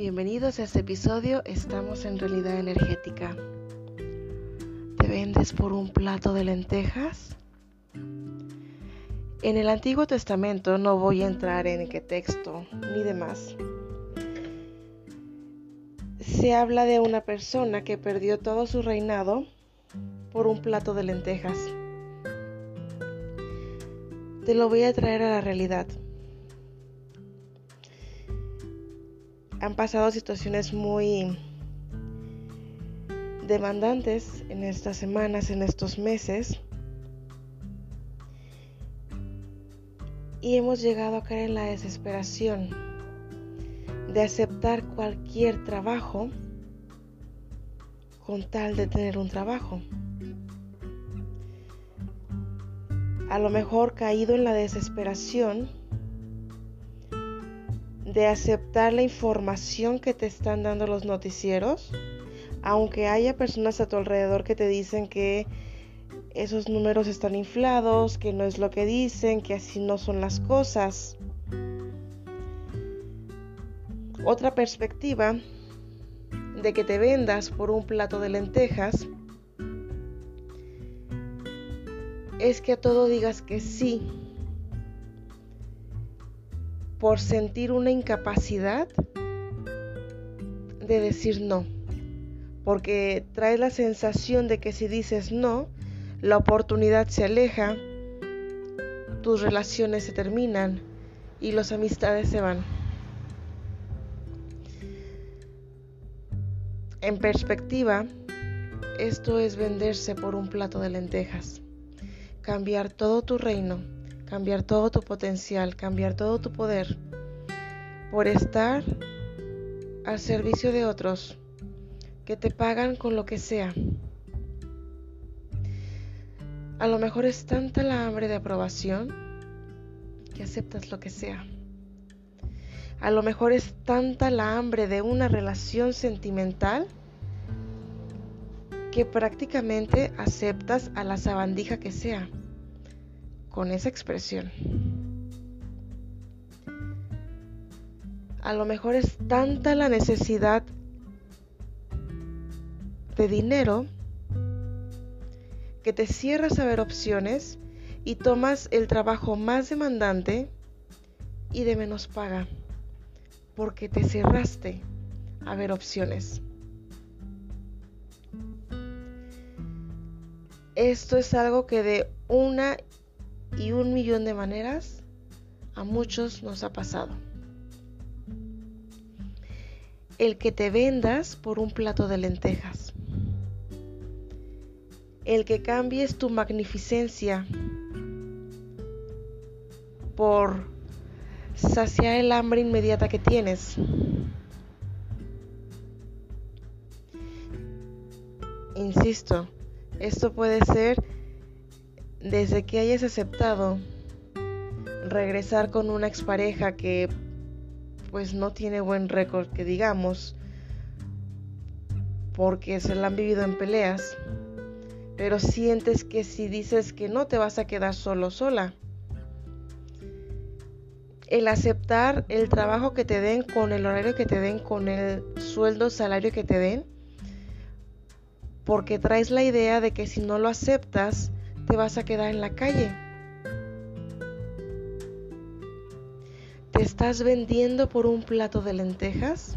Bienvenidos a este episodio, estamos en realidad energética. ¿Te vendes por un plato de lentejas? En el Antiguo Testamento no voy a entrar en qué texto ni demás. Se habla de una persona que perdió todo su reinado por un plato de lentejas. Te lo voy a traer a la realidad. Han pasado situaciones muy demandantes en estas semanas, en estos meses. Y hemos llegado a caer en la desesperación de aceptar cualquier trabajo con tal de tener un trabajo. A lo mejor caído en la desesperación de aceptar la información que te están dando los noticieros, aunque haya personas a tu alrededor que te dicen que esos números están inflados, que no es lo que dicen, que así no son las cosas. Otra perspectiva de que te vendas por un plato de lentejas es que a todo digas que sí por sentir una incapacidad de decir no. Porque trae la sensación de que si dices no, la oportunidad se aleja, tus relaciones se terminan y las amistades se van. En perspectiva, esto es venderse por un plato de lentejas, cambiar todo tu reino cambiar todo tu potencial, cambiar todo tu poder por estar al servicio de otros que te pagan con lo que sea. A lo mejor es tanta la hambre de aprobación que aceptas lo que sea. A lo mejor es tanta la hambre de una relación sentimental que prácticamente aceptas a la sabandija que sea con esa expresión. A lo mejor es tanta la necesidad de dinero que te cierras a ver opciones y tomas el trabajo más demandante y de menos paga, porque te cerraste a ver opciones. Esto es algo que de una y un millón de maneras a muchos nos ha pasado. El que te vendas por un plato de lentejas. El que cambies tu magnificencia por saciar el hambre inmediata que tienes. Insisto, esto puede ser desde que hayas aceptado regresar con una expareja que pues no tiene buen récord que digamos porque se la han vivido en peleas pero sientes que si dices que no te vas a quedar solo sola. El aceptar el trabajo que te den con el horario que te den con el sueldo salario que te den porque traes la idea de que si no lo aceptas te vas a quedar en la calle. ¿Te estás vendiendo por un plato de lentejas?